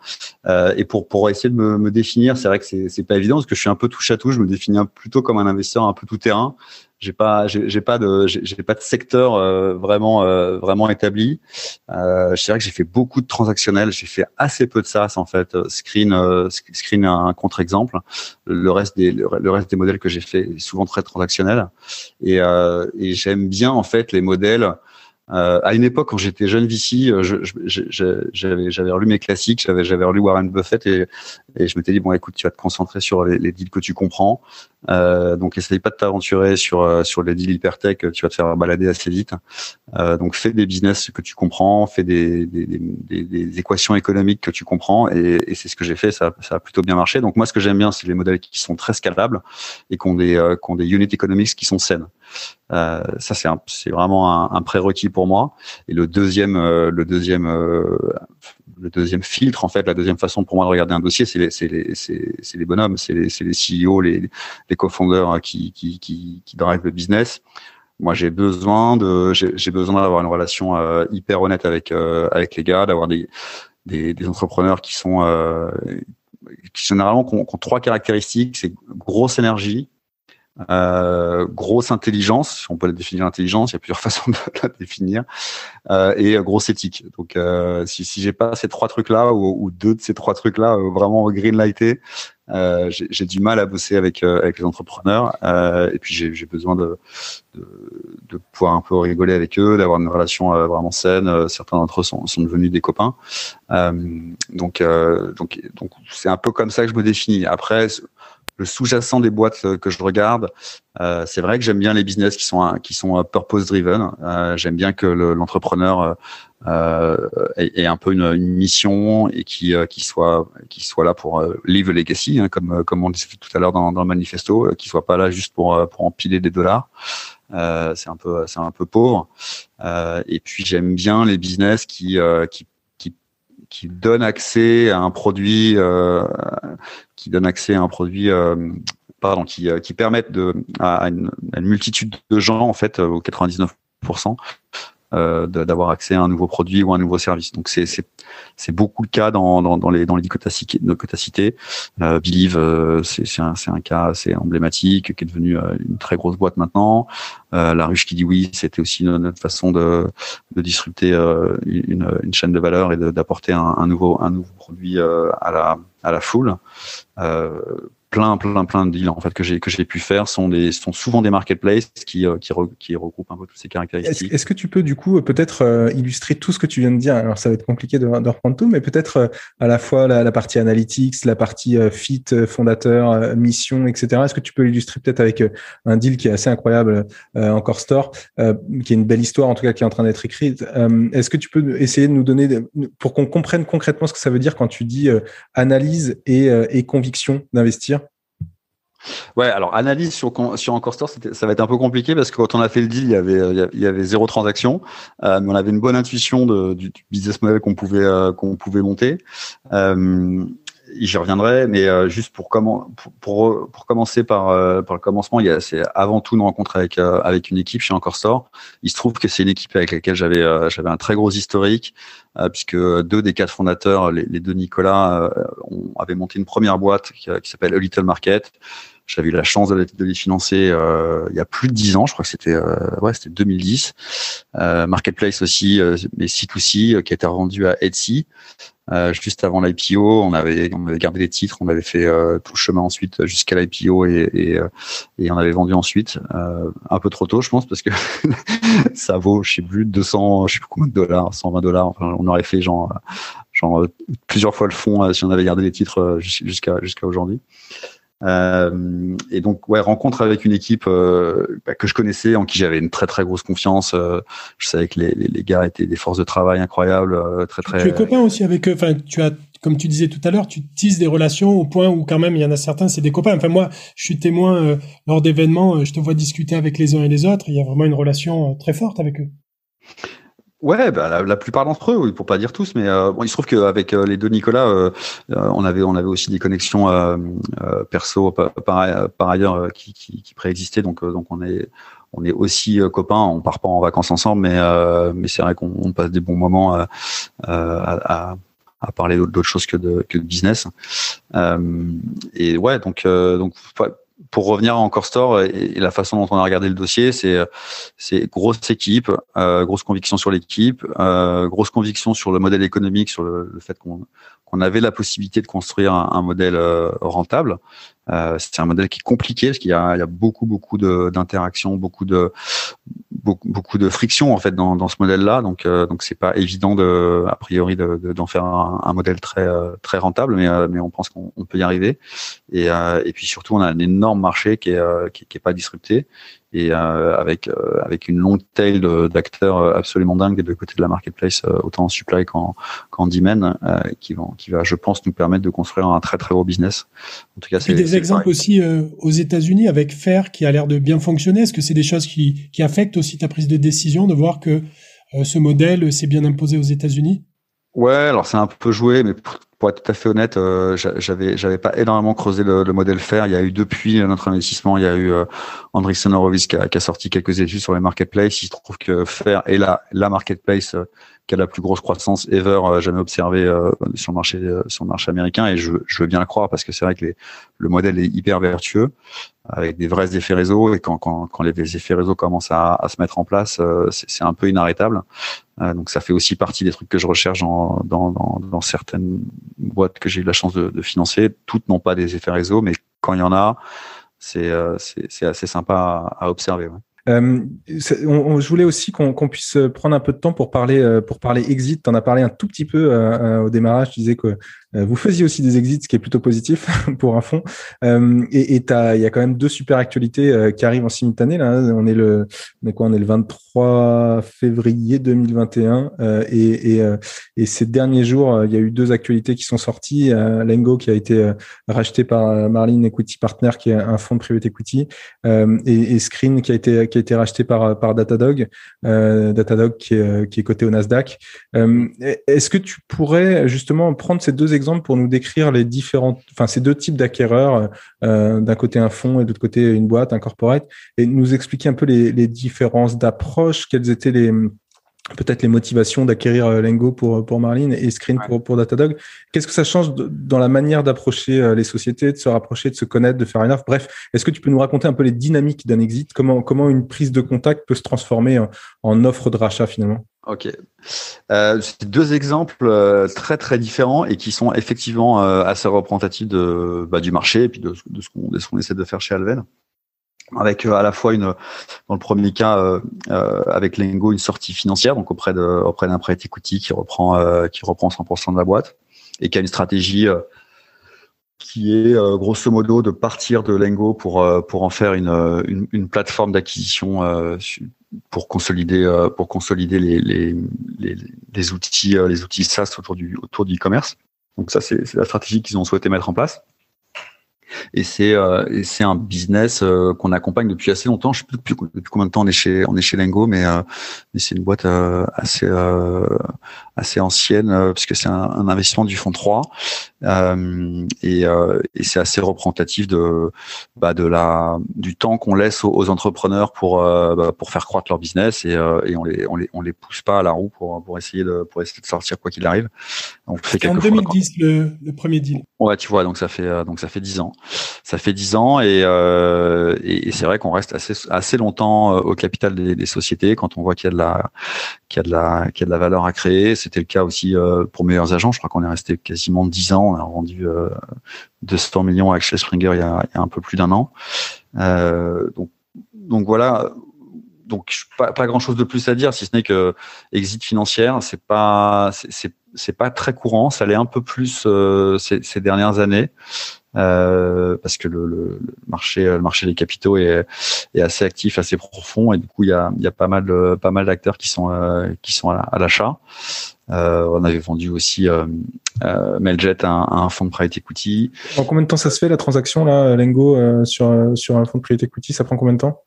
et pour pour essayer de me, me définir, c'est vrai que c'est c'est pas évident parce que je suis un peu touche à tout. Je me définis plutôt comme un investisseur un peu tout terrain j'ai pas j'ai pas de j'ai pas de secteur euh, vraiment euh, vraiment établi. Euh, je dirais que j'ai fait beaucoup de transactionnels j'ai fait assez peu de SaaS en fait. Screen euh, screen un contre-exemple. Le reste des le reste des modèles que j'ai fait est souvent très transactionnel. Et et j'aime bien en fait les modèles euh, à une époque, quand j'étais jeune VC, euh, j'avais j'avais relu mes classiques, j'avais j'avais relu Warren Buffett et, et je m'étais dit bon, écoute, tu vas te concentrer sur les, les deals que tu comprends. Euh, donc, essaye pas de t'aventurer sur euh, sur les deals hypertech, tu vas te faire balader assez vite. Euh, donc, fais des business que tu comprends, fais des des, des, des équations économiques que tu comprends et, et c'est ce que j'ai fait. Ça, ça a plutôt bien marché. Donc, moi, ce que j'aime bien, c'est les modèles qui sont très scalables et qui ont des qui ont des unit economics qui sont saines. Euh, ça, c'est vraiment un, prérequis pour moi. Et le deuxième, euh, le deuxième, euh, le deuxième filtre, en fait, la deuxième façon pour moi de regarder un dossier, c'est les, c'est c'est, les bonhommes, c'est les, c'est les CEO, les, les cofondeurs qui, qui, qui, qui drivent le business. Moi, j'ai besoin de, j'ai, besoin d'avoir une relation hyper honnête avec avec les gars, d'avoir des, des, entrepreneurs qui sont qui généralement ont, ont trois caractéristiques, c'est grosse énergie, grosse intelligence, on peut la définir l'intelligence, il y a plusieurs façons de la définir, euh, et euh, grosse éthique. Donc euh, si, si j'ai pas ces trois trucs-là ou, deux de ces trois trucs-là euh, vraiment greenlightés, euh, j'ai du mal à bosser avec avec les entrepreneurs. et puis j'ai besoin de, de, de pouvoir un peu rigoler avec eux, d'avoir une relation vraiment saine. certains d'entre eux sont, sont devenus des copains. donc donc donc c'est un peu comme ça que je me définis. Après le sous-jacent des boîtes euh, que je regarde, euh, c'est vrai que j'aime bien les business qui sont qui sont euh, purpose driven. Euh, j'aime bien que l'entrepreneur euh, ait, un peu une, une mission et qui qui soit qui soit là pour leave a legacy, hein, comme comme on disait tout à l'heure dans, dans le manifesto, qui soit pas là juste pour pour empiler des dollars. c'est un peu c'est un peu pauvre. et puis j'aime bien les business qui qui qui donne accès à un produit, qui donne accès à un produit pardon, qui, qui permettent à, une, multitude de gens, en fait, aux 99%, euh, d'avoir accès à un nouveau produit ou un nouveau service. Donc c'est c'est beaucoup le cas dans dans, dans les dans les cités. Euh, Believe, euh, c'est un c'est un cas assez emblématique qui est devenu euh, une très grosse boîte maintenant. Euh, la ruche qui dit oui, c'était aussi notre façon de de disrupter une, une chaîne de valeur et d'apporter un, un, nouveau un nouveau produit à la à la foule. Plein, plein, plein de deals en fait que j'ai que j'ai pu faire sont des sont souvent des marketplaces qui euh, qui, qui regroupent un peu toutes ces caractéristiques. Est-ce, que tu peux du coup peut-être euh, illustrer tout ce que tu viens de dire? Alors ça va être compliqué de, de reprendre tout, mais peut-être euh, à la fois la, la, partie analytics, la partie fit, fondateur, mission, etc. Est-ce que tu peux l'illustrer peut-être avec un deal qui est assez incroyable encore store, qui est une belle histoire en tout cas qui est en train d'être écrite. est-ce que tu peux essayer de nous donner pour qu'on comprenne concrètement ce que ça veut dire quand tu dis analyse et, et conviction d'investir? Ouais, alors analyse sur sur Encore Store, ça va être un peu compliqué parce que quand on a fait le deal, il y avait il y avait zéro transaction, euh, mais on avait une bonne intuition du, business model qu'on pouvait euh, qu'on pouvait monter. Euh, J'y reviendrai, mais juste pour, pour, pour, commencer par, par le commencement, c'est avant tout une rencontre avec avec une équipe chez Encore Store. Il se trouve que c'est une équipe avec laquelle j'avais j'avais un très gros historique, puisque deux des quatre fondateurs, les, deux Nicolas, avaient monté une première boîte qui s'appelle A Little Market j'avais eu la chance de, les financer euh, il y a plus de dix ans, je crois que c'était euh, ouais, c'était 2010. Euh, Marketplace aussi, euh, mais C2C, qui a été rendu à Etsy. juste avant l'IPO, on avait, on avait gardé les titres, on avait fait tout le chemin ensuite jusqu'à l'IPO et, et, et, on avait vendu ensuite. un peu trop tôt, je pense, parce que ça vaut, je sais plus, 200, je sais plus combien de dollars, 120 dollars. Enfin, on aurait fait genre, genre plusieurs fois le fond si on avait gardé les titres jusqu'à jusqu'à aujourd'hui. Euh, et donc, ouais, rencontre avec une équipe euh, bah, que je connaissais, en qui j'avais une très très grosse confiance. Euh, je savais que les, les, les, gars étaient des forces de travail incroyables, très très. Tu es copain aussi avec eux. Enfin, tu as, comme tu disais tout à l'heure, tu tisses des relations au point où quand même il y en a certains, c'est des copains. Enfin, moi, je suis témoin lors d'événements, je te vois discuter avec les uns et les autres. Il y a vraiment une relation très forte avec eux. Ouais, bah, la, plupart d'entre eux, pour pas dire tous, mais euh, bon, il se trouve qu'avec euh, les deux Nicolas, euh, on avait on avait aussi des connexions perso par, par, ailleurs qui, qui, qui, préexistaient, donc donc on est on est aussi copains, on part pas en vacances ensemble, mais mais c'est vrai qu'on passe des bons moments à, à, à parler d'autres choses que de que de business. et ouais, donc donc pour revenir à Encore Store et, la façon dont on a regardé le dossier, c'est c'est grosse équipe, euh, grosse conviction sur l'équipe, euh, grosse conviction sur le modèle économique, sur le, fait qu'on qu'on avait la possibilité de construire un, modèle euh, rentable. Euh, c'est un modèle qui est compliqué parce qu'il y y a beaucoup beaucoup d'interactions, beaucoup de beaucoup, beaucoup de friction en fait dans, dans ce modèle-là. Donc euh, donc c'est pas évident de a priori d'en de, faire un, un, modèle très euh, très rentable, mais mais on pense qu'on peut y arriver. Et et puis surtout on a un énorme marché qui est qui est pas disrupté et euh, avec euh, avec une longue tail d'acteurs euh, absolument dingues des deux côtés de la marketplace, autant en supply qu'en qu'en demand, qui vont qui va, je pense, nous permettre de construire un très très gros business. En tout cas, c'est des exemples aussi aux États-Unis avec Fair qui a l'air de bien fonctionner. Est-ce que c'est des choses qui qui affectent aussi ta prise de décision de voir que ce modèle s'est bien imposé aux États-Unis? Ouais, alors c'est un peu joué, mais pour être tout à fait honnête, euh, j'avais j'avais pas énormément creusé le, le, modèle faire. Il y a eu depuis notre investissement, il y a eu euh, Andreessen Horowitz qui a, sorti quelques études sur les marketplaces. Il se trouve que faire est la la marketplace euh, qui a la plus grosse croissance ever euh, jamais observée euh, sur le marché sur le marché américain. Et je, je veux bien le croire parce que c'est vrai que les, le modèle est hyper vertueux avec des vrais effets réseau et quand, quand, quand les effets réseau commencent à, à se mettre en place, c'est un peu inarrêtable. donc ça fait aussi partie des trucs que je recherche dans, dans, dans, dans certaines boîtes que j'ai eu la chance de, de financer. Toutes n'ont pas des effets réseau, mais quand il y en a, c'est assez sympa à, observer. Euh, on, je voulais aussi qu'on puisse prendre un peu de temps pour parler euh, pour parler exit. Tu en as parlé un tout petit peu euh, au démarrage. Tu disais que vous faisiez aussi des exits, ce qui est plutôt positif pour un fonds. et il y a quand même deux super actualités qui arrivent en simultané. Là, on est le, on est quoi On est le 23 février 2021 et, ces derniers jours, il y a eu deux actualités qui sont sorties. Lengo qui a été racheté par Marlin Equity Partner, qui est un fonds de private equity, et, Screen qui a été racheté par par Datadog, Datadog qui est qui est coté au Nasdaq. Est-ce que tu pourrais justement prendre ces deux exemples pour nous décrire les enfin ces deux types d'acquéreurs, euh, d'un côté un fonds et de l'autre côté une boîte, un corporate, et nous expliquer un peu les, les différences d'approche, quelles étaient les peut-être les motivations d'acquérir euh, Lengo pour pour Marlin et Screen pour pour Datadog. Qu'est-ce que ça change dans la manière d'approcher euh, les sociétés, de se rapprocher, de se connaître, de faire une offre? Bref, est-ce que tu peux nous raconter un peu les dynamiques d'un exit? Comment comment une prise de contact peut se transformer en, en offre de rachat finalement? Ok. Euh, c'est deux exemples euh, très très différents et qui sont effectivement euh, assez représentatifs de, bah, du marché et puis de, de ce qu'on essaie de faire chez Alven. Avec à la fois une, dans le premier cas, avec Lengo, une sortie financière, donc auprès de auprès d'un prêt equity qui reprend qui reprend 100% de la boîte et qui a une stratégie qui est grosso modo de partir de Lengo pour pour en faire une une, une plateforme d'acquisition pour consolider euh, pour consolider les, les, les, outils euh, les outils SaaS autour du autour du e-commerce. Donc ça c'est la stratégie qu'ils ont souhaité mettre en place. Et c'est euh, c'est un business euh, qu'on accompagne depuis assez longtemps. Je sais plus depuis, combien de temps on est chez on est chez Lengo, mais, euh, mais c'est une boîte assez assez ancienne puisque c'est un, un, investissement du fonds 3 et, et c'est assez représentatif de bah, de la du temps qu'on laisse aux, entrepreneurs pour bah, pour faire croître leur business et, et on les on les on les pousse pas à la roue pour pour essayer de pour essayer de sortir quoi qu'il arrive. Donc c'est en 2010 le, le premier deal. Ouais, tu vois, donc ça fait donc ça fait dix ans. Ça fait dix ans et, euh, et, c'est vrai qu'on reste assez, assez longtemps euh, au capital des, des sociétés quand on voit qu'il y a de la qu'il y a de la qu'il y a de la valeur à créer. C'était le cas aussi euh, pour meilleurs agents. Je crois qu'on est resté quasiment dix ans. On a vendu euh, 200 millions à Axel Springer il y a, un peu plus d'un an. Euh, donc voilà, donc pas, pas grand chose de plus à dire si ce n'est que exit financière c'est pas c'est pas très courant ça l'est un peu plus euh, ces, ces, dernières années euh, parce que le, le, marché le marché des capitaux est, est assez actif assez profond et du coup il y a, y a pas mal de, pas mal d'acteurs qui sont euh, qui sont à l'achat. Euh, on avait vendu aussi euh, euh, Meljet à un, à un, fonds de private equity. En combien de temps ça se fait la transaction là, Lengo, sur sur un fonds de private equity? Ça prend combien de temps?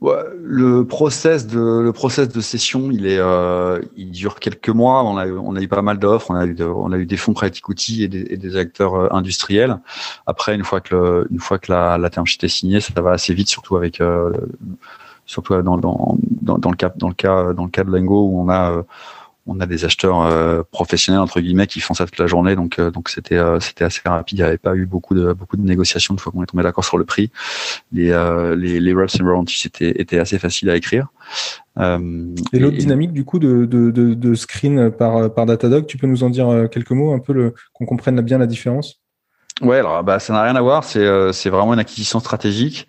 Le process de le process de session, il est, euh, il dure quelques mois. On a, on a eu pas mal d'offres. On a eu, on a eu des fonds private equity et des, et des acteurs euh, industriels. Après, une fois que le, une fois que la, la term sheet est signée, ça va assez vite, surtout avec, euh, surtout dans, dans, dans, dans, le cas, dans le cas, dans le cas de Lingo où on a, euh, on a des acheteurs euh, professionnels entre guillemets qui font ça toute la journée, donc euh, donc c'était euh, c'était assez rapide. Il n'y avait pas eu beaucoup de beaucoup de négociations une fois qu'on est tombé d'accord sur le prix. Les les, les reps and warranties étaient étaient assez faciles à écrire. et l'autre dynamique du coup de, de, de, de, screen par par Datadog, tu peux nous en dire quelques mots un peu le qu'on comprenne bien la différence? Ouais, alors bah ça n'a rien à voir. C'est c'est vraiment une acquisition stratégique.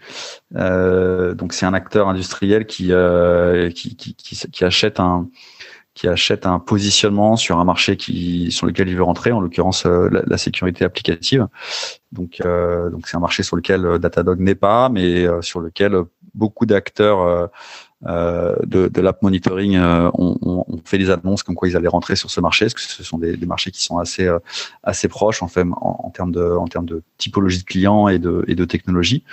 Euh, donc c'est un acteur industriel qui, euh, qui, qui, qui, qui achète un qui achète un positionnement sur un marché qui sur lequel il veut rentrer, en l'occurrence euh, la, sécurité applicative. Donc euh, donc c'est un marché sur lequel euh, Datadog n'est pas, mais sur lequel beaucoup d'acteurs euh, de, de l'app monitoring euh, on, fait des annonces comme quoi ils allaient rentrer sur ce marché, parce que ce sont des, des marchés qui sont assez euh, assez proches en fait en, en, termes de en termes de typologie de clients et de et de technologie.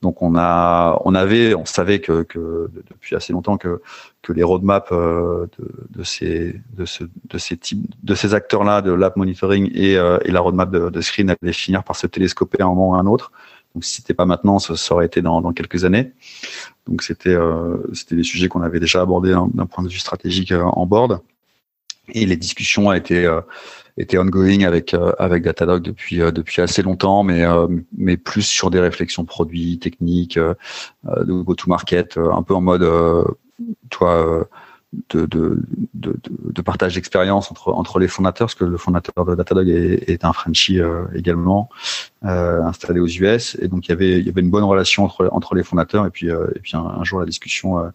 Donc on a on avait on savait que, que depuis assez longtemps que que les roadmaps de, de ces de ce de ces types de ces acteurs là de l'app monitoring et, et la roadmap de, de Screen allaient finir par se télescoper à un moment ou à un autre. Donc si c'était pas maintenant, ça, ça, aurait été dans, dans quelques années. Donc c'était euh, c'était des sujets qu'on avait déjà abordés d'un point de vue stratégique euh, en board. Et les discussions été euh, étaient ongoing avec avec Datadog depuis depuis assez longtemps, mais mais plus sur des réflexions produits, techniques, de go-to-market, un peu en mode toi de, de, de, de partage d'expérience entre, entre les fondateurs, parce que le fondateur de Datadog est, est un Frenchie euh, également, euh, installé aux US, et donc il y avait, il y avait une bonne relation entre, entre les fondateurs, et puis, euh, et puis un, jour la discussion euh,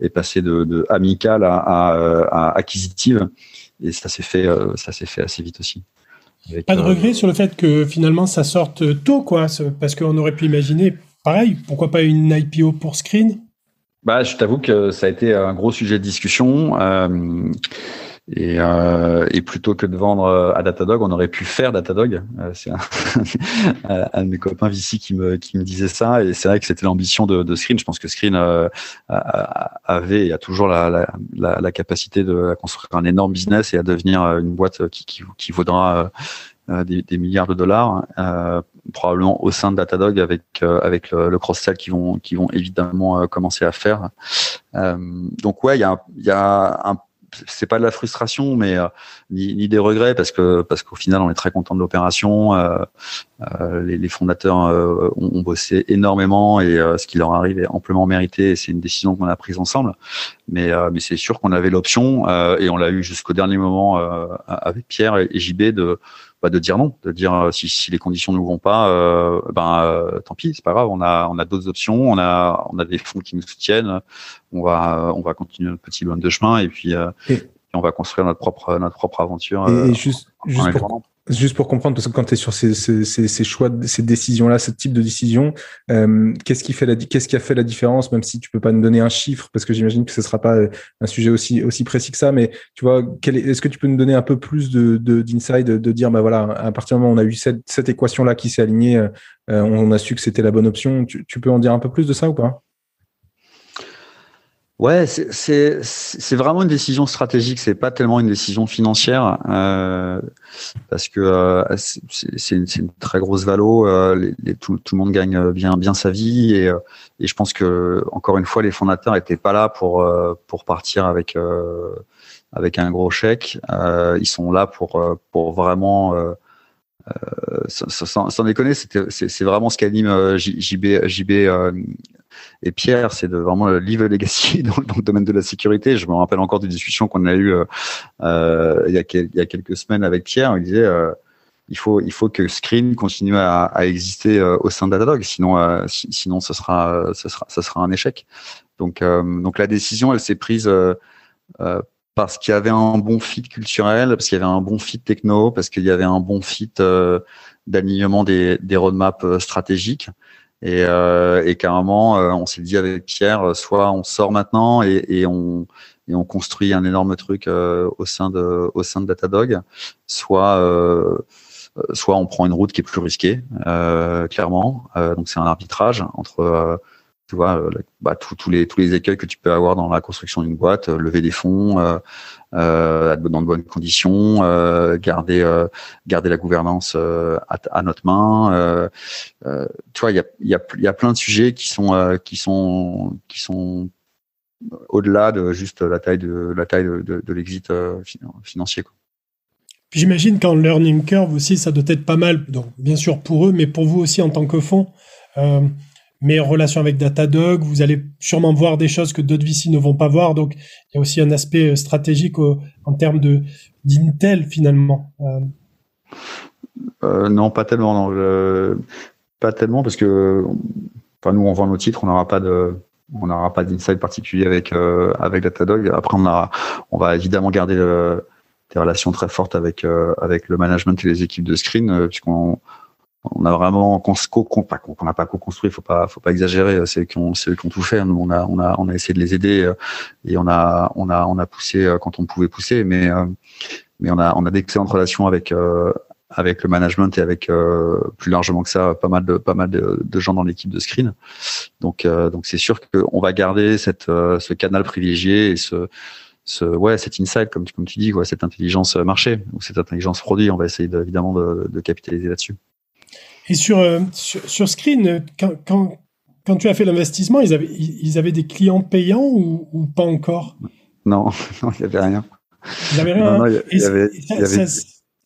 est passée de, de amicale à, à, à, acquisitive, et ça s'est fait, ça s'est fait assez vite aussi. pas de regret sur le fait que finalement ça sorte tôt, quoi, parce qu'on aurait pu imaginer, pareil, pourquoi pas une IPO pour Screen? Bah, je t'avoue que ça a été un gros sujet de discussion. Et, euh, et, plutôt que de vendre euh, à Datadog, on aurait pu faire Datadog. Euh, c'est un, un, de mes copains Vici qui me, qui me disait ça. Et c'est vrai que c'était l'ambition de, de, Screen. Je pense que Screen euh, avait et a toujours la, la, la, la, capacité de construire un énorme business et à devenir une boîte qui, qui, qui vaudra des, des, milliards de dollars, euh, probablement au sein de Datadog avec avec le, cross-sell qui vont vont évidemment commencer à faire. donc ouais, il y a y a un c'est pas de la frustration, mais euh, ni, ni, des regrets parce que parce qu'au final on est très content de l'opération. Euh, euh, les, les, fondateurs ont, ont, bossé énormément et ce qui leur arrive est amplement mérité. C'est une décision qu'on a prise ensemble, mais mais c'est sûr qu'on avait l'option et on l'a eu jusqu'au dernier moment avec Pierre et JB de bah, de dire non, de dire si, si les conditions ne vont pas, euh, ben tant pis, c'est pas grave. On a on a d'autres options, on a on a des fonds qui nous soutiennent, on va on va continuer notre petit bonhomme de chemin et puis, et, on va construire notre propre notre propre aventure. Et, juste, juste pour, Juste pour comprendre, parce que quand tu es sur ces, choix, ces décisions-là, ce type de décision, euh, qu'est-ce qui a fait la différence, même si tu peux pas nous donner un chiffre, parce que j'imagine que ce sera pas euh, un sujet aussi précis que ça, mais tu vois, est-ce que tu peux nous donner un peu plus de d'insight, de, dire, bah voilà, à partir du moment où on a eu cette, équation-là qui s'est alignée, euh, on a su que c'était la bonne option. Tu peux en dire un peu plus de ça ou pas? Ouais, c'est vraiment une décision stratégique, c'est pas tellement une décision financière, euh, parce que euh, c'est une, une, très grosse valo, euh, les, tout, tout, le monde gagne bien bien sa vie. Et, euh, et je pense que encore une fois les fondateurs étaient pas là pour euh, pour partir avec avec un gros chèque, ils sont là pour pour vraiment sans, sans, déconner, c'est vraiment ce qu'anime JB, JB et Pierre, c'est de vraiment live legacy dans, le domaine de la sécurité. Je me rappelle encore des discussions qu'on a eues euh, euh, il, y a, quelques semaines avec Pierre. Il disait euh, il faut il faut que Screen continue à, exister euh, au sein de Datadog, sinon sinon ce sera ce sera ça sera un échec. Donc donc la décision, elle s'est prise parce qu'il y avait un bon fit culturel, parce qu'il y avait un bon fit techno, parce qu'il y avait un bon fit d'alignement des, des roadmaps stratégiques. Et, euh, et carrément, euh, on s'est dit avec Pierre, euh, soit on sort maintenant et, et on et on construit un énorme truc euh, au sein de au sein de Datadog, soit euh, soit on prend une route qui est plus risquée, clairement. donc c'est un arbitrage entre tu vois, euh, bah, tous les tous les écueils que tu peux avoir dans la construction d'une boîte, euh, lever des fonds euh, euh, dans de bonnes conditions, euh, garder euh, garder la gouvernance à, à, notre main. tu vois, il y a y a y a plein de sujets qui sont qui sont qui sont au-delà de juste la taille de la taille de, de, l'exit financier. J'imagine qu'en learning curve aussi, ça doit être pas mal. Donc, bien sûr pour eux, mais pour vous aussi en tant que fonds. En relation avec Datadog, vous allez sûrement voir des choses que d'autres VC ne vont pas voir. Donc, il y a aussi un aspect euh, stratégique en termes de d'Intel finalement. Euh. Euh, non, pas tellement. Pas tellement parce que, enfin, nous on vend nos titres, on n'aura pas de, on n'aura pas d'insight particulier avec avec Datadog. Après, on va évidemment garder des relations très fortes avec avec le management et les équipes de screen, puisqu'on on a vraiment qu'on qu'on n'a pas co-construit, faut pas faut pas exagérer, c'est eux qui ont c'est eux qui ont tout fait. Nous on a on a on a essayé de les aider euh, et on a on a on a poussé euh, quand on pouvait pousser, mais euh, mais on a on a d'excellentes relations avec avec le management et avec plus largement que ça pas mal de pas mal de, de gens dans l'équipe de Screen. Donc donc c'est sûr qu'on va garder cette ce canal privilégié et ce ce ouais cet insight comme comme tu dis quoi cette intelligence marché ou cette intelligence produit on va essayer évidemment de, de capitaliser là-dessus. Et sur, euh, sur, sur, Screen, quand, quand, quand tu as fait l'investissement, ils avaient, ils avaient des clients payants ou, ou pas encore? Non, il n'y avait rien. Il n'y avait rien.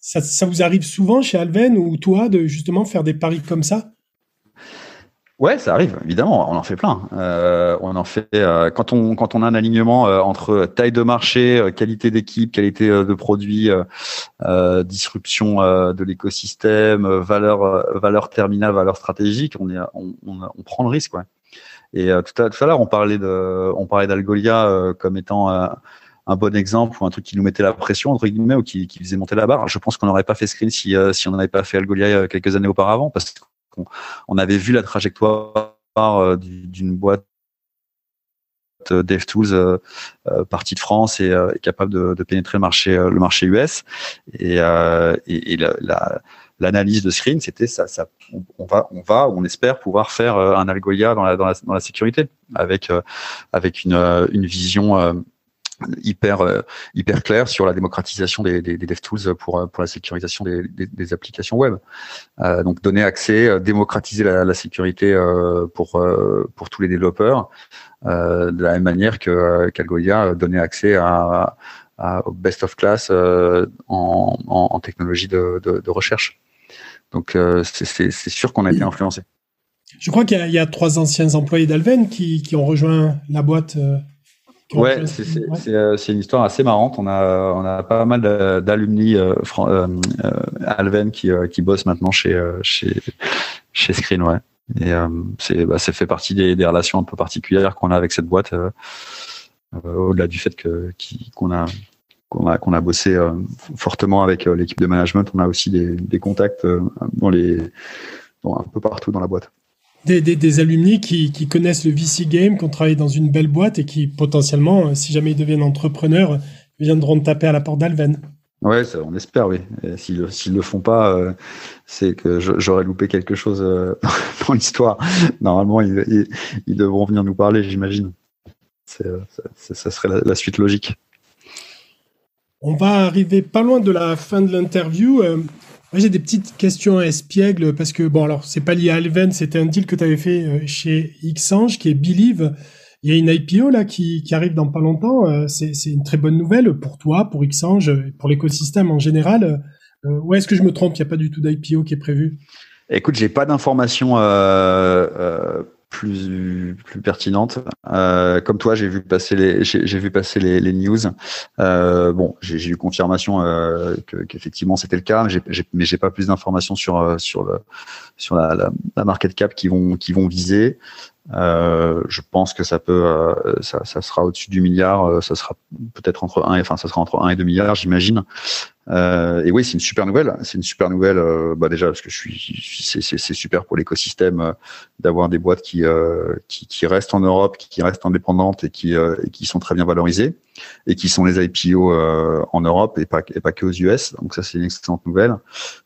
ça, ça, vous arrive souvent chez Alven ou toi de justement faire des paris comme ça? Ouais, ça arrive, évidemment, on en fait plein. Euh, on en fait euh, quand on quand on a un alignement euh, entre taille de marché, euh, qualité d'équipe, qualité de produit, disruption de l'écosystème, valeur valeur terminale, valeur stratégique, on est on, on, prend le risque, ouais. Et tout à, tout à l'heure, on parlait de on parlait d'Algolia comme étant un bon exemple ou un truc qui nous mettait la pression entre guillemets ou qui, qui faisait monter la barre. Je pense qu'on n'aurait pas fait Screen si, euh, si on n'avait pas fait Algolia quelques années auparavant parce on avait vu la trajectoire d'une boîte DevTools euh, partie de France et capable de, pénétrer le marché US et, et, et la l'analyse de screen, c'était ça, ça on, va, on va, on espère pouvoir faire euh, un Algolia dans la, sécurité avec euh, avec euh, une vision hyper hyper claire sur la démocratisation des, des, DevTools pour pour la sécurisation des, des, applications web. Euh, donc donner accès, démocratiser la, sécurité pour pour tous les développeurs, de la même manière que qu'Algolia donnait accès à, au best of class en, en, technologie de, de, recherche. Donc euh, c'est sûr qu'on a été influencé. Je crois qu'il y, a trois anciens employés d'Alven qui, qui, ont rejoint la boîte. Euh, ouais, euh, c'est une histoire assez marrante. On a, on a pas mal d'alumni euh, Alven qui, qui bossent maintenant chez, chez, chez Screen. Ouais. Et c'est bah, ça fait partie des, des, relations un peu particulières qu'on a avec cette boîte, au-delà du fait que qu'on a qu'on a, qu'on a bossé euh, fortement avec euh, l'équipe de management. On a aussi des, des contacts euh, dans les, dans un peu partout dans la boîte. Des, des, des alumni qui, qui, connaissent le VC Game, qui ont travaillé dans une belle boîte et qui potentiellement, si jamais ils deviennent entrepreneurs, viendront taper à la porte d'Alven. Ouais, ça, on espère, oui. S'ils ne le font pas, euh, c'est que j'aurais loupé quelque chose euh, dans l'histoire. Normalement, ils, ils, ils, devront venir nous parler, j'imagine. Ça, ça, serait la, la, suite logique. On va arriver pas loin de la fin de l'interview. Euh, j'ai des petites questions à espiègle parce que, bon, alors, c'est pas lié à Alven, c'était un deal que tu avais fait euh, chez Xange qui est Believe. Il y a une IPO là qui, qui arrive dans pas longtemps. Euh, c'est une très bonne nouvelle pour toi, pour Xange, pour l'écosystème en général. Euh, ou est-ce que je me trompe? Il n'y a pas du tout d'IPO qui est prévu Écoute, j'ai pas d'informations euh, plus plus pertinente. Euh, comme toi, j'ai vu passer les j'ai vu passer les, les news. Euh, bon, j'ai eu confirmation euh, qu'effectivement c'était le cas, mais j'ai mais j'ai pas plus d'informations sur euh, sur le sur la, la, la, market cap qui vont qui vont viser. Euh, je pense que ça peut, euh, ça, ça, sera au-dessus du milliard. Ça sera peut-être entre 1 et, enfin, ça sera entre 1 et 2 milliards, j'imagine. Euh, et oui, c'est une super nouvelle. C'est une super nouvelle, euh, bah déjà parce que je suis, c'est super pour l'écosystème euh, d'avoir des boîtes qui, qui, qui restent en Europe, qui restent indépendantes et qui, et qui sont très bien valorisées et qui sont les IPO en Europe et pas, et pas que aux US. Donc ça, c'est une excellente nouvelle.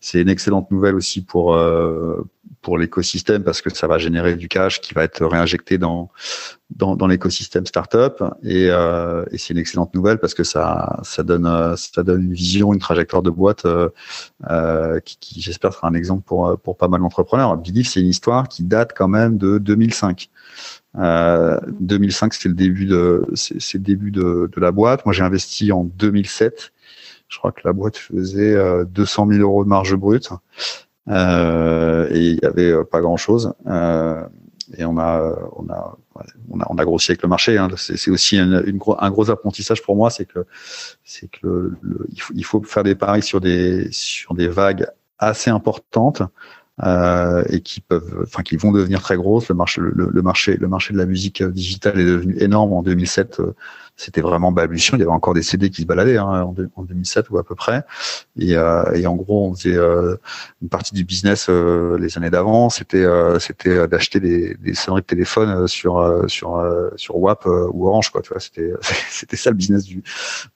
C'est une excellente nouvelle aussi pour pour l'écosystème parce que ça va générer du cash qui va être réinjecté dans dans, dans l'écosystème startup et, euh, et c'est une excellente nouvelle parce que ça ça donne ça donne une vision, une trajectoire de boîte euh, euh, qui, qui j'espère sera un exemple pour pour pas mal d'entrepreneurs. Believe c'est une histoire qui date quand même de 2005. Euh, 2005 c'est le début de c'est le début de, de la boîte. Moi j'ai investi en 2007. Je crois que la boîte faisait 200 000 euros de marge brute. Euh, et il y avait pas grand chose. Euh, et on a, on a, on a, on a grossi avec le marché. Hein. C'est aussi un gros apprentissage pour moi, c'est que, c'est que le, le, il, faut, il faut faire des paris sur des, sur des vagues assez importantes. Euh, et qui peuvent, enfin, qui vont devenir très grosses. Le marché, le, le, marché, le marché de la musique digitale est devenu énorme en 2007 c'était vraiment balbutiant. Il y avait encore des CD qui se baladaient hein, en, 2007 ou à peu près. Et, euh, et en gros, on faisait euh, une partie du business euh, les années d'avant, c'était euh, c'était d'acheter des, des sonneries de téléphone sur sur sur WAP ou Orange quoi. Tu vois, c'était c'était ça le business du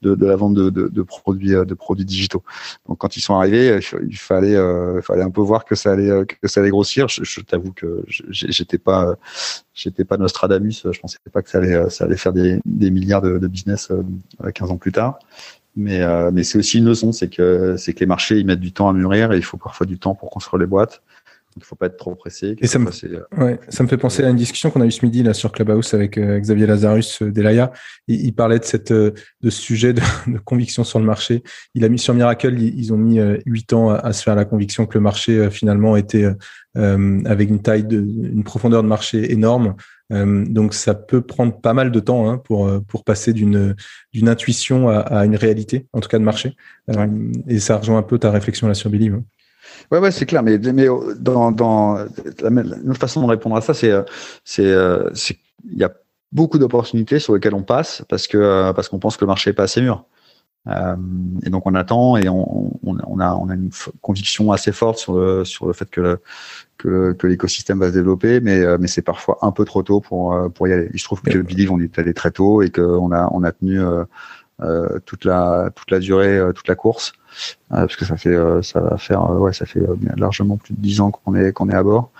de, de la vente de, de, de, produits de produits digitaux. Donc quand ils sont arrivés, il fallait il fallait un peu voir que ça allait que ça allait grossir. Je, je t'avoue que j'étais pas j'étais pas Nostradamus, je pensais pas que ça allait, ça allait faire des, des milliards de, de business 15 euh, ans plus tard. Mais, euh, mais c'est aussi une leçon, c'est que, c'est que les marchés, ils mettent du temps à mûrir et il faut parfois du temps pour construire les boîtes. Il ne faut pas être trop pressé. Et ça me, euh, ouais, ça me fait penser à une discussion qu'on a eu ce midi là sur Clubhouse avec Xavier Lazarus d'Elaya. Il, il, parlait de cette de ce sujet de, de, conviction sur le marché. Il a mis sur Miracle, ils, ils ont mis huit ans à, à, se faire la conviction que le marché finalement était euh, avec une taille, de, une profondeur de marché énorme. Euh, donc ça peut prendre pas mal de temps hein, pour euh, pour passer d'une d'une intuition à, à, une réalité, en tout cas de marché. Ouais. et ça rejoint un peu ta réflexion là sur Billy. Ouais. Ouais, ouais, c'est clair. Mais, mais dans, dans la, une autre façon de répondre à ça, c'est, c'est, c'est, il y a beaucoup d'opportunités sur lesquelles on passe parce que parce qu'on pense que le marché est pas assez mûr. Euh, et donc on attend et on, on, on, a, on a une conviction assez forte sur le, sur le fait que, que, que l'écosystème va se développer, mais, euh, mais c'est parfois un peu trop tôt pour, euh, pour y aller. je trouve que Believe, on est allé très tôt et qu'on a, on a tenu euh, toute, la, toute la durée, toute la course. Euh, parce que ça fait euh, ça va faire euh, ouais ça fait largement plus de dix ans qu'on est qu'on est à bord.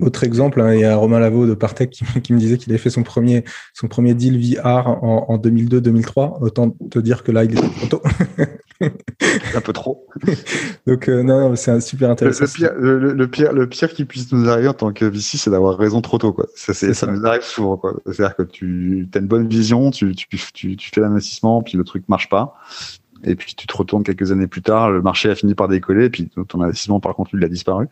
Autre, exemple, hein, il y a Romain Lavaux de Partech qui, me disait qu'il avait fait son premier son premier deal VR en, en 2002-2003. Autant te dire que là il est trop tôt. un peu trop. Donc non, c'est super intéressant. Le, pire, le, pire, le pire qui puisse nous arriver en tant que VC, c'est d'avoir raison trop tôt quoi. Ça, ça, ça, nous arrive souvent quoi. C'est-à-dire que tu as une bonne vision, tu, tu, tu, tu fais l'investissement, puis le truc marche pas et puis tu te retournes quelques années plus tard, le marché a fini par décoller, et puis ton investissement par contre lui il a disparu,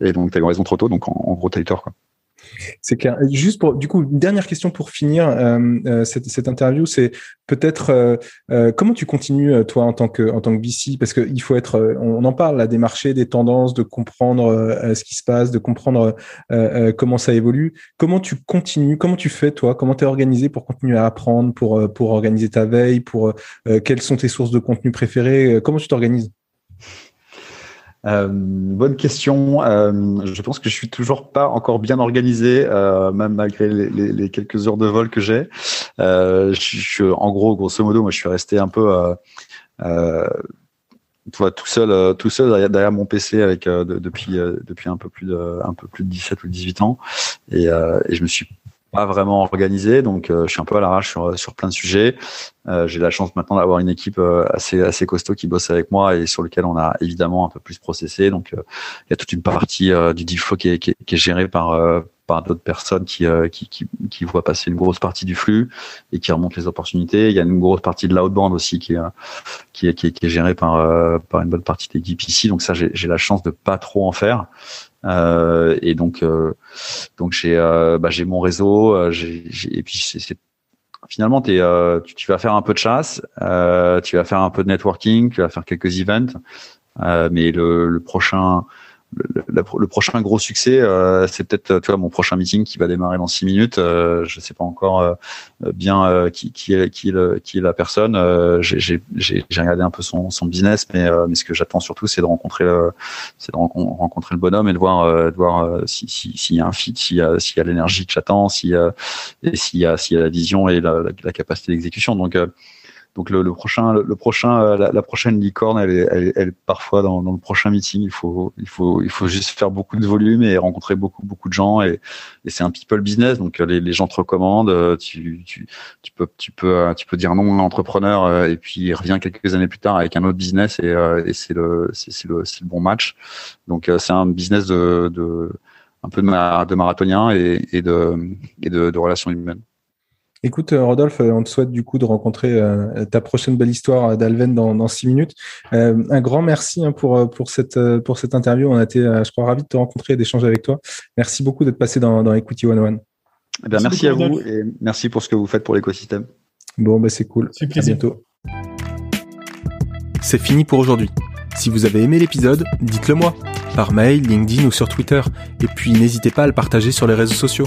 et donc tu as eu raison trop tôt, donc en, en gros t'as eu tort quoi. C'est clair. Juste pour, du coup, une dernière question pour finir euh, euh cette, interview, c'est peut-être euh, comment tu continues toi en tant que en tant que VC, parce qu'il faut être, on, en parle là des marchés, des tendances, de comprendre ce qui se passe, de comprendre comment ça évolue. Comment tu continues, comment tu fais toi, comment tu es organisé pour continuer à apprendre, pour pour organiser ta veille, pour quelles sont tes sources de contenu préférées, comment tu t'organises? Euh, bonne question. Euh, je pense que je suis toujours pas encore bien organisé, euh, même malgré les, quelques heures de vol que j'ai. En gros, grosso modo, moi, je suis resté un peu tout seul, tout seul derrière, mon PC avec depuis depuis un peu plus de un peu plus de 17 ou 18 ans, et, et je me suis vraiment organisé, donc euh, je suis un peu à l'arrache sur, sur plein de sujets. Euh, j'ai la chance maintenant d'avoir une équipe euh, assez assez costaud qui bosse avec moi et sur lequel on a évidemment un peu plus processé. Donc il y a toute une partie du deal flow qui est, qui est, gérée par par d'autres personnes qui, qui, qui, qui, voient passer une grosse partie du flux et qui remontent les opportunités. Il y a une grosse partie de l'outbound aussi qui est, qui est, qui est, qui est gérée par, par une bonne partie des ici. Donc ça, j'ai la chance de pas trop en faire. Euh, et donc, euh, donc j'ai euh, bah, j'ai mon réseau, j'ai et puis c'est finalement es, euh, tu, tu, vas faire un peu de chasse, euh, tu vas faire un peu de networking, tu vas faire quelques events, euh, mais le, le prochain le, le, prochain gros succès, euh, c'est peut-être tu vois mon prochain meeting qui va démarrer dans six minutes. Euh, je sais pas encore euh, bien euh, qui, qui, est qui est, qui est la personne. Euh, j'ai regardé un peu son, son business, mais, mais ce que j'attends surtout, c'est de rencontrer c'est de rencontrer le bonhomme et de voir de voir s'il si, si y a un fit, s'il y a y a l'énergie que j'attends, s'il y a y a la vision et la, la, la capacité d'exécution. Donc donc le, le, prochain, le, prochain, euh, la, la, prochaine licorne, elle elle, elle parfois dans, dans, le prochain meeting. Il faut, il faut, il faut juste faire beaucoup de volume et rencontrer beaucoup, beaucoup de gens. Et, et c'est un people business, donc les, gens te recommandent. Euh, tu, tu, tu peux, tu peux, euh, tu peux dire non à l'entrepreneur et puis il revient quelques années plus tard avec un autre business et, et c'est le, c'est le, le bon match. Donc c'est un business de, de un peu de, marathonien et, et de, et de relations humaines. Écoute, euh, Rodolphe, euh, on te souhaite du coup de rencontrer euh, ta prochaine belle histoire d'Alven dans, dans six minutes. un grand merci hein, pour, pour, cette, pour cette interview. On a été, je crois, ravis de te rencontrer et d'échanger avec toi. Merci beaucoup d'être passé dans, dans Equity 101. Eh bien, merci, à vous et merci pour ce que vous faites pour l'écosystème. Bon, bah, c'est cool. À bientôt. C'est fini pour aujourd'hui. Si vous avez aimé l'épisode, dites-le moi, par mail, LinkedIn ou sur Twitter. Et puis n'hésitez pas à le partager sur les réseaux sociaux.